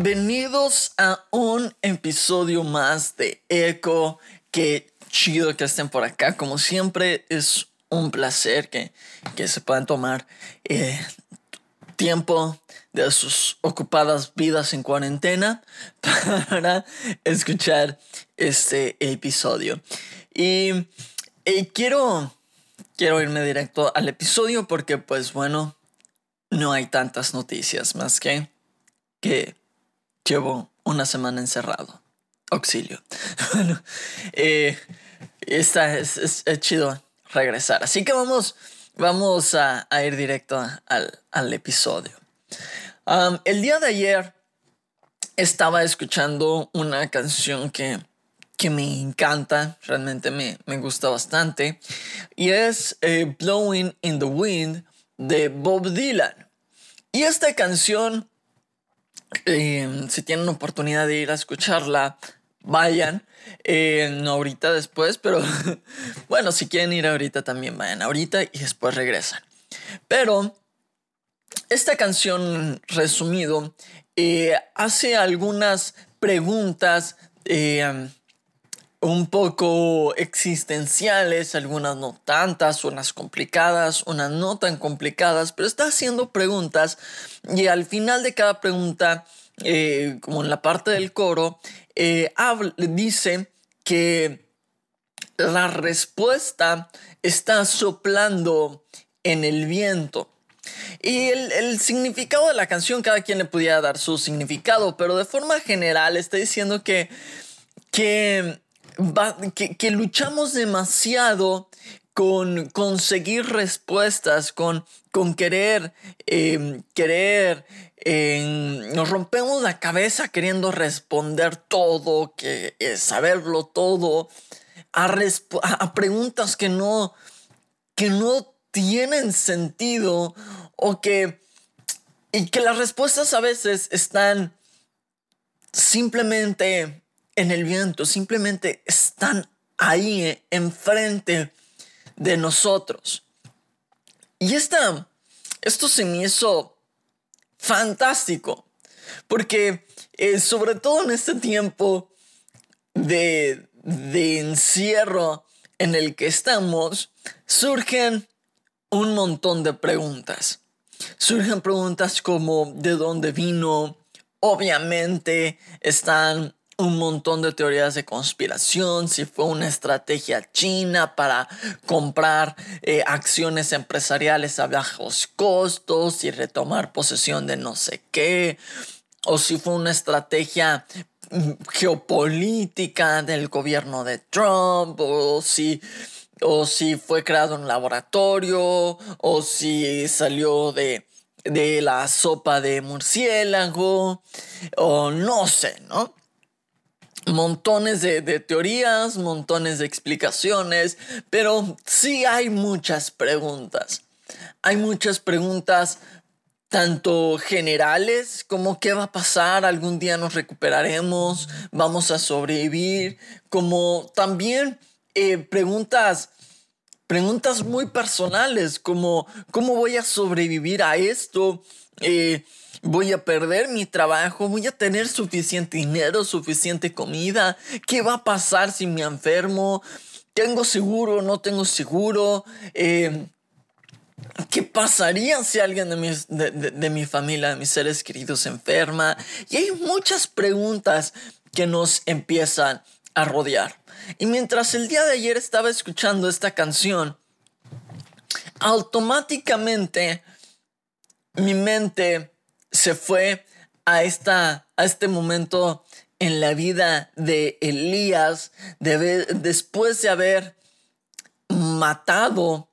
Bienvenidos a un episodio más de Eco. Qué chido que estén por acá. Como siempre, es un placer que, que se puedan tomar eh, tiempo de sus ocupadas vidas en cuarentena para escuchar este episodio. Y quiero, quiero irme directo al episodio porque, pues bueno, no hay tantas noticias más que que llevo una semana encerrado. Auxilio. bueno, eh, esta es, chido regresar. Así que vamos, vamos a, ir directo al, episodio. el día de ayer estaba escuchando una canción que, que me encanta, realmente me, me gusta bastante, y es eh, Blowing in the Wind de Bob Dylan. Y esta canción eh, si tienen oportunidad de ir a escucharla, vayan. Eh, ahorita después, pero bueno, si quieren ir ahorita también vayan ahorita y después regresan. Pero esta canción, resumido, eh, hace algunas preguntas un poco existenciales, algunas no tantas, unas complicadas, unas no tan complicadas, pero está haciendo preguntas y al final de cada pregunta, eh, como en la parte del coro, eh, dice que la respuesta está soplando en el viento. Y el, el, significado de la canción, cada quien le podía dar su significado, pero de forma general está diciendo que, que que, luchamos demasiado con conseguir respuestas, con, con querer, em, querer, em, nos rompemos la cabeza queriendo responder todo, que, eh, saberlo todo, a, a, preguntas que no, que no tienen sentido o que, y que las respuestas a veces están simplemente en el viento, simplemente están ahí eh, enfrente de nosotros. Y esta, esto se me hizo fantástico, porque eh, sobre todo en este tiempo de, de encierro en el que estamos, surgen un montón de preguntas. Surgen preguntas como de dónde vino. Obviamente están un montón de teorías de conspiración, si fue una estrategia china para comprar eh, acciones empresariales a bajos costos y retomar posesión de no sé qué, o si fue una estrategia mm, geopolítica del gobierno de Trump, o si o si fue creado en un laboratorio, o si salió de, de la sopa de murciélago, o no sé, ¿no? Montones de, teorías, montones de explicaciones, pero sí hay muchas preguntas. Hay muchas preguntas tanto generales como qué va a pasar, algún día nos recuperaremos, vamos a sobrevivir, como también eh, preguntas, preguntas muy personales como cómo voy a sobrevivir a esto, eh, voy a perder mi trabajo, voy a tener suficiente dinero, suficiente comida, ¿qué va a pasar si me enfermo? ¿Tengo seguro? ¿No tengo seguro? Eh, ¿Qué pasaría si alguien de, de, mi familia, de mis seres queridos, se enferma? Y hay muchas preguntas que nos empiezan a rodear. Y mientras el día de ayer estaba escuchando esta canción, automáticamente mi mente se fue a, esta, a este momento en la vida de Elías después de haber matado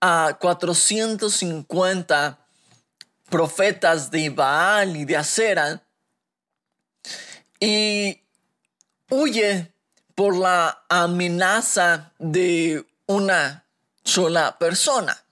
a 450 profetas de Baal y de Acera y huye por la amenaza de una sola persona.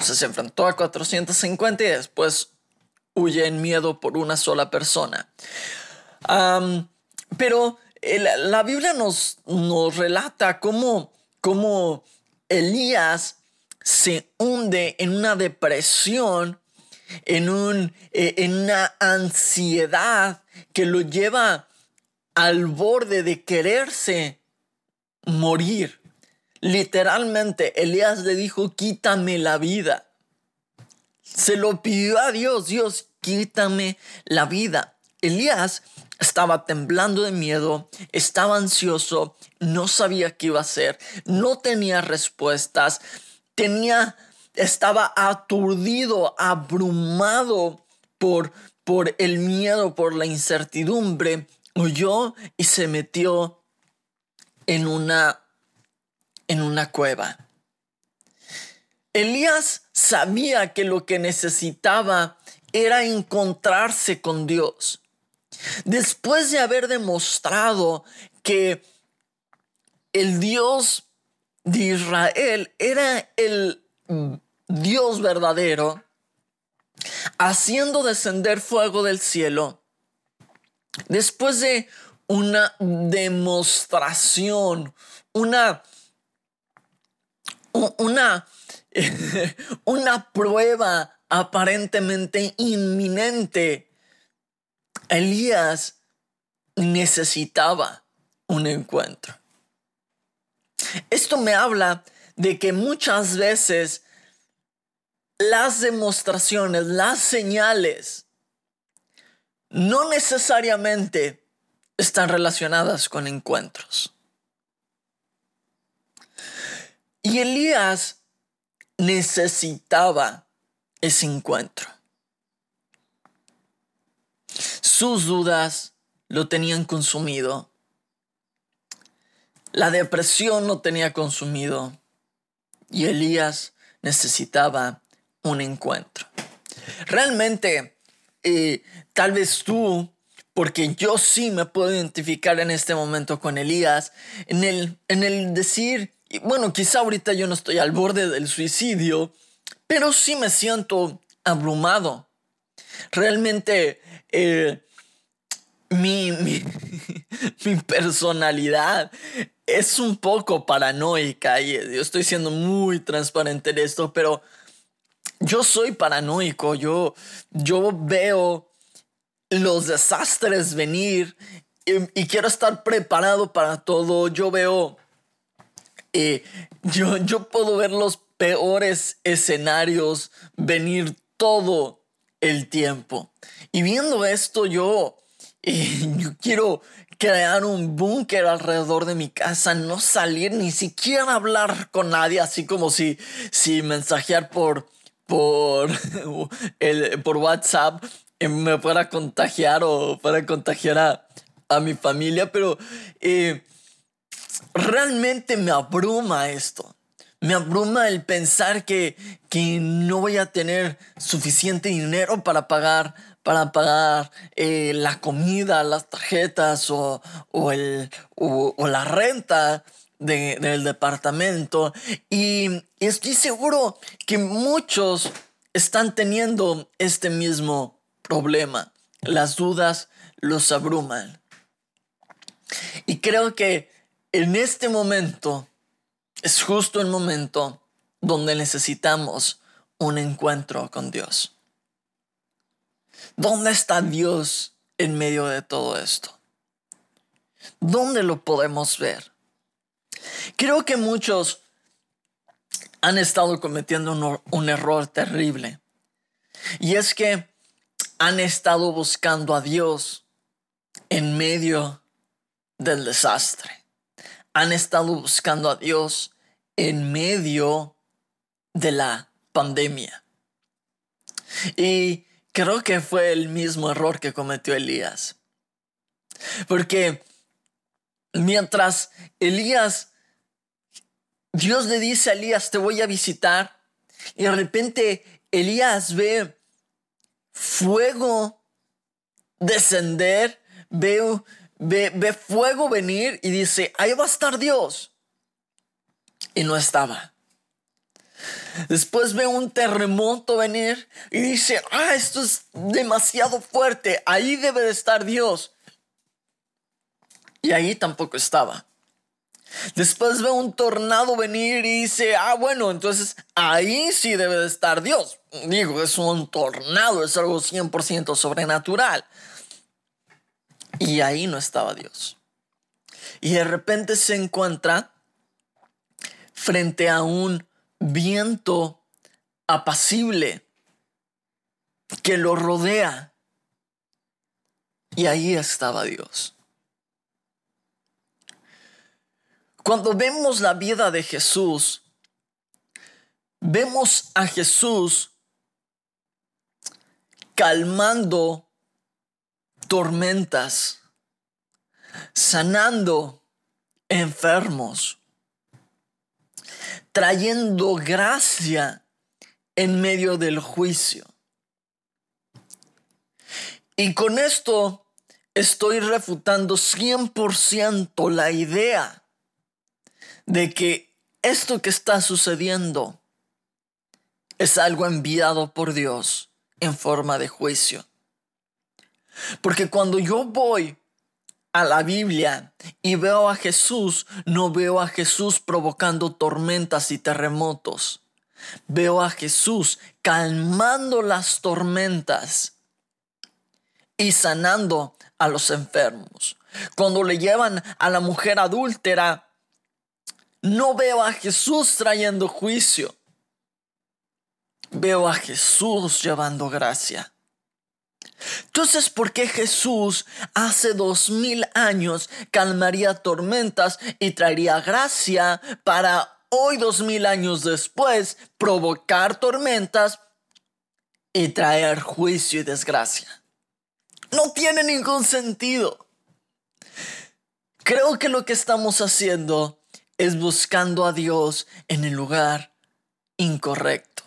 se enfrentó a 450 y después huye en miedo por una sola persona. pero la Biblia nos, nos relata cómo, cómo Elías se hunde en una depresión, en, un, eh, en una ansiedad que lo lleva al borde de quererse morir. Literalmente, Elías le dijo, quítame la vida. Se lo pidió a Dios, Dios, quítame la vida. Elías estaba temblando de miedo, estaba ansioso, no sabía qué iba a hacer, no tenía respuestas, tenía, estaba aturdido, abrumado por, por el miedo, por la incertidumbre, huyó y se metió en una, en una cueva. Elías sabía que lo que necesitaba era encontrarse con Dios. Después de haber demostrado que el Dios de Israel era el Dios verdadero, haciendo descender fuego del cielo, después de una demostración, una, una, una prueba aparentemente inminente, Elías necesitaba un encuentro. Esto me habla de que muchas veces las demostraciones, las señales, no necesariamente están relacionadas con encuentros. Y Elías necesitaba ese encuentro. Sus dudas lo tenían consumido. La depresión lo tenía consumido. Y Elías necesitaba un encuentro. Realmente, eh, tal vez tú, porque yo sí me puedo identificar en este momento con Elías, en el, en el decir, bueno, quizá ahorita yo no estoy al borde del suicidio, pero sí me siento abrumado. Realmente eh, mi, mi, personalidad es un poco paranoica y yo estoy siendo muy transparente en esto, pero yo soy paranoico, yo, yo veo los desastres venir y, quiero estar preparado para todo. Yo veo, eh, yo, yo puedo ver los peores escenarios venir todo el tiempo. Y viendo esto, yo, eh, yo quiero crear un búnker alrededor de mi casa, no salir ni siquiera hablar con nadie, así como si, si mensajear por, por, el, por WhatsApp me fuera contagiar o fuera contagiar a, a mi familia, pero eh, realmente me abruma esto. Me abruma el pensar que, que no voy a tener suficiente dinero para pagar, para pagar eh, la comida, las tarjetas o, o, el, o, la renta del departamento. Y estoy seguro que muchos están teniendo este mismo problema. Las dudas los abruman. Y creo que en este momento es justo el momento donde necesitamos un encuentro con Dios. ¿Dónde está Dios en medio de todo esto? ¿Dónde lo podemos ver? Creo que muchos han estado cometiendo un, error terrible. Y es que han estado buscando a Dios en medio del desastre han estado buscando a Dios en medio de la pandemia. Y creo que fue el mismo error que cometió Elías. Porque mientras Elías, Dios le dice a Elías, te voy a visitar, y de repente Elías ve fuego descender, ve, ve, ve fuego venir y dice, ahí va a estar Dios. Y no estaba. Después ve un terremoto venir y dice, ah, esto es demasiado fuerte, ahí debe de estar Dios. Y ahí tampoco estaba. Después ve un tornado venir y dice, ah, bueno, entonces ahí sí debe de estar Dios. Digo, es un tornado, es algo 100% sobrenatural. Y ahí no estaba Dios. Y de repente se encuentra frente a un viento apacible que lo rodea. Y ahí estaba Dios. Cuando vemos la vida de Jesús, vemos a Jesús calmando tormentas, sanando enfermos, trayendo gracia en medio del juicio. Y con esto estoy refutando 100% la idea de que esto que está sucediendo es algo enviado por Dios en forma de juicio. Porque cuando yo voy a la Biblia y veo a Jesús, no veo a Jesús provocando tormentas y terremotos. Veo a Jesús calmando las tormentas y sanando a los enfermos. Cuando le llevan a la mujer adúltera, no veo a Jesús trayendo juicio. Veo a Jesús llevando gracia. Entonces, ¿por qué Jesús hace dos mil años calmaría tormentas y traería gracia para hoy dos mil años después provocar tormentas y traer juicio y desgracia? No tiene ningún sentido. Creo que lo que estamos haciendo es buscando a Dios en el lugar incorrecto.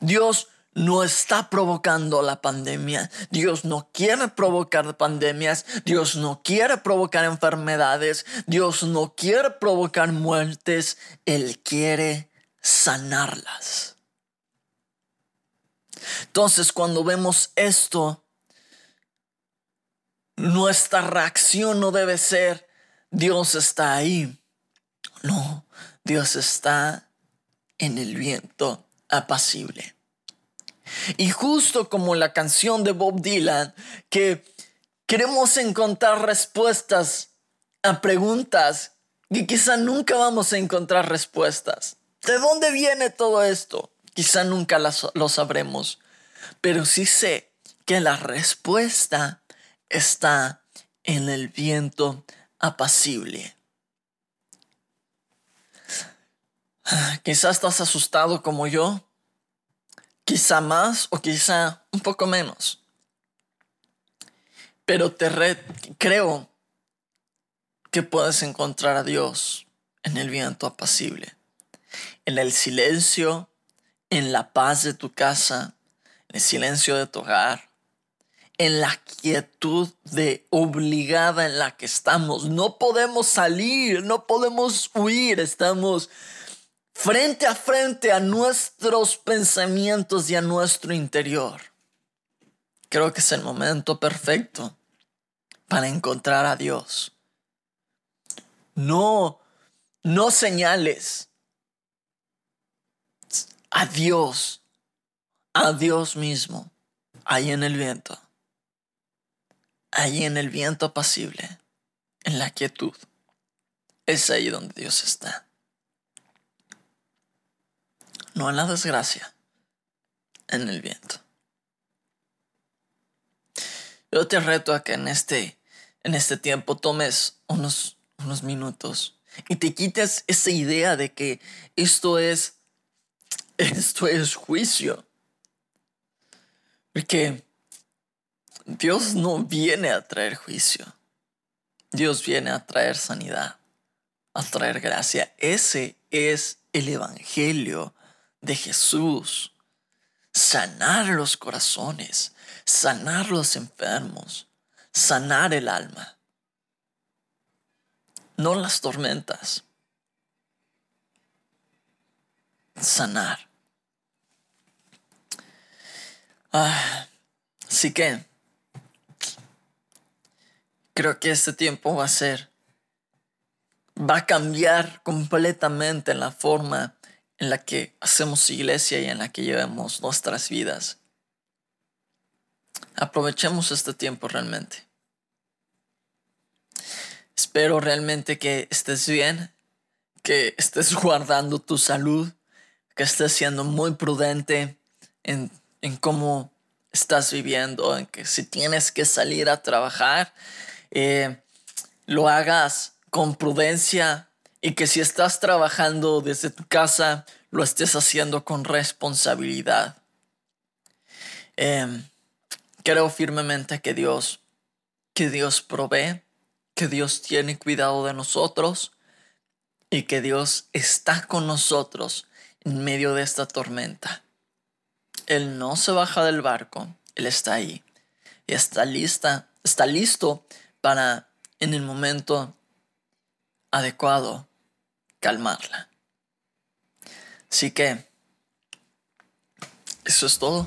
Dios no está provocando la pandemia. Dios no quiere provocar pandemias. Dios no quiere provocar enfermedades. Dios no quiere provocar muertes. Él quiere sanarlas. Entonces cuando vemos esto, nuestra reacción no debe ser, Dios está ahí. No, Dios está en el viento apacible. Y justo como la canción de Bob Dylan, que queremos encontrar respuestas a preguntas que quizá nunca vamos a encontrar respuestas. ¿De dónde viene todo esto? Quizá nunca lo sabremos, pero sí sé que la respuesta está en el viento apacible. Quizás estás asustado como yo, quizá más o quizá un poco menos. Pero te creo que puedes encontrar a Dios en el viento apacible, en el silencio, en la paz de tu casa, en el silencio de tu hogar, en la quietud de obligada en la que estamos. No podemos salir, no podemos huir, estamos frente a frente a nuestros pensamientos y a nuestro interior. Creo que es el momento perfecto para encontrar a Dios. No, no señales. A Dios, a Dios mismo, ahí en el viento ahí en el viento apacible, en la quietud. Es ahí donde Dios está. No en la desgracia, en el viento. Yo te reto a que en este, en este tiempo tomes unos, unos minutos y te quites esa idea de que esto es, esto es juicio. Porque Dios no viene a traer juicio. Dios viene a traer sanidad, a traer gracia. Ese es el Evangelio de Jesús. sanar los corazones, sanar los enfermos, sanar el alma. No las tormentas. Sanar. Ah, así que creo que este tiempo va a ser, va a cambiar completamente la forma en la que hacemos iglesia y en la que llevemos nuestras vidas. Aprovechemos este tiempo realmente. Espero realmente que estés bien, que estés guardando tu salud, que estés siendo muy prudente en, en cómo estás viviendo, en que si tienes que salir a trabajar, eh, lo hagas con prudencia y que si estás trabajando desde tu casa, lo estés haciendo con responsabilidad. Em, creo firmemente que Dios, que Dios provee, que Dios tiene cuidado de nosotros y que Dios está con nosotros en medio de esta tormenta. Él no se baja del barco, Él está ahí y está lista, está listo para en el momento adecuado calmarla. Así que eso es todo.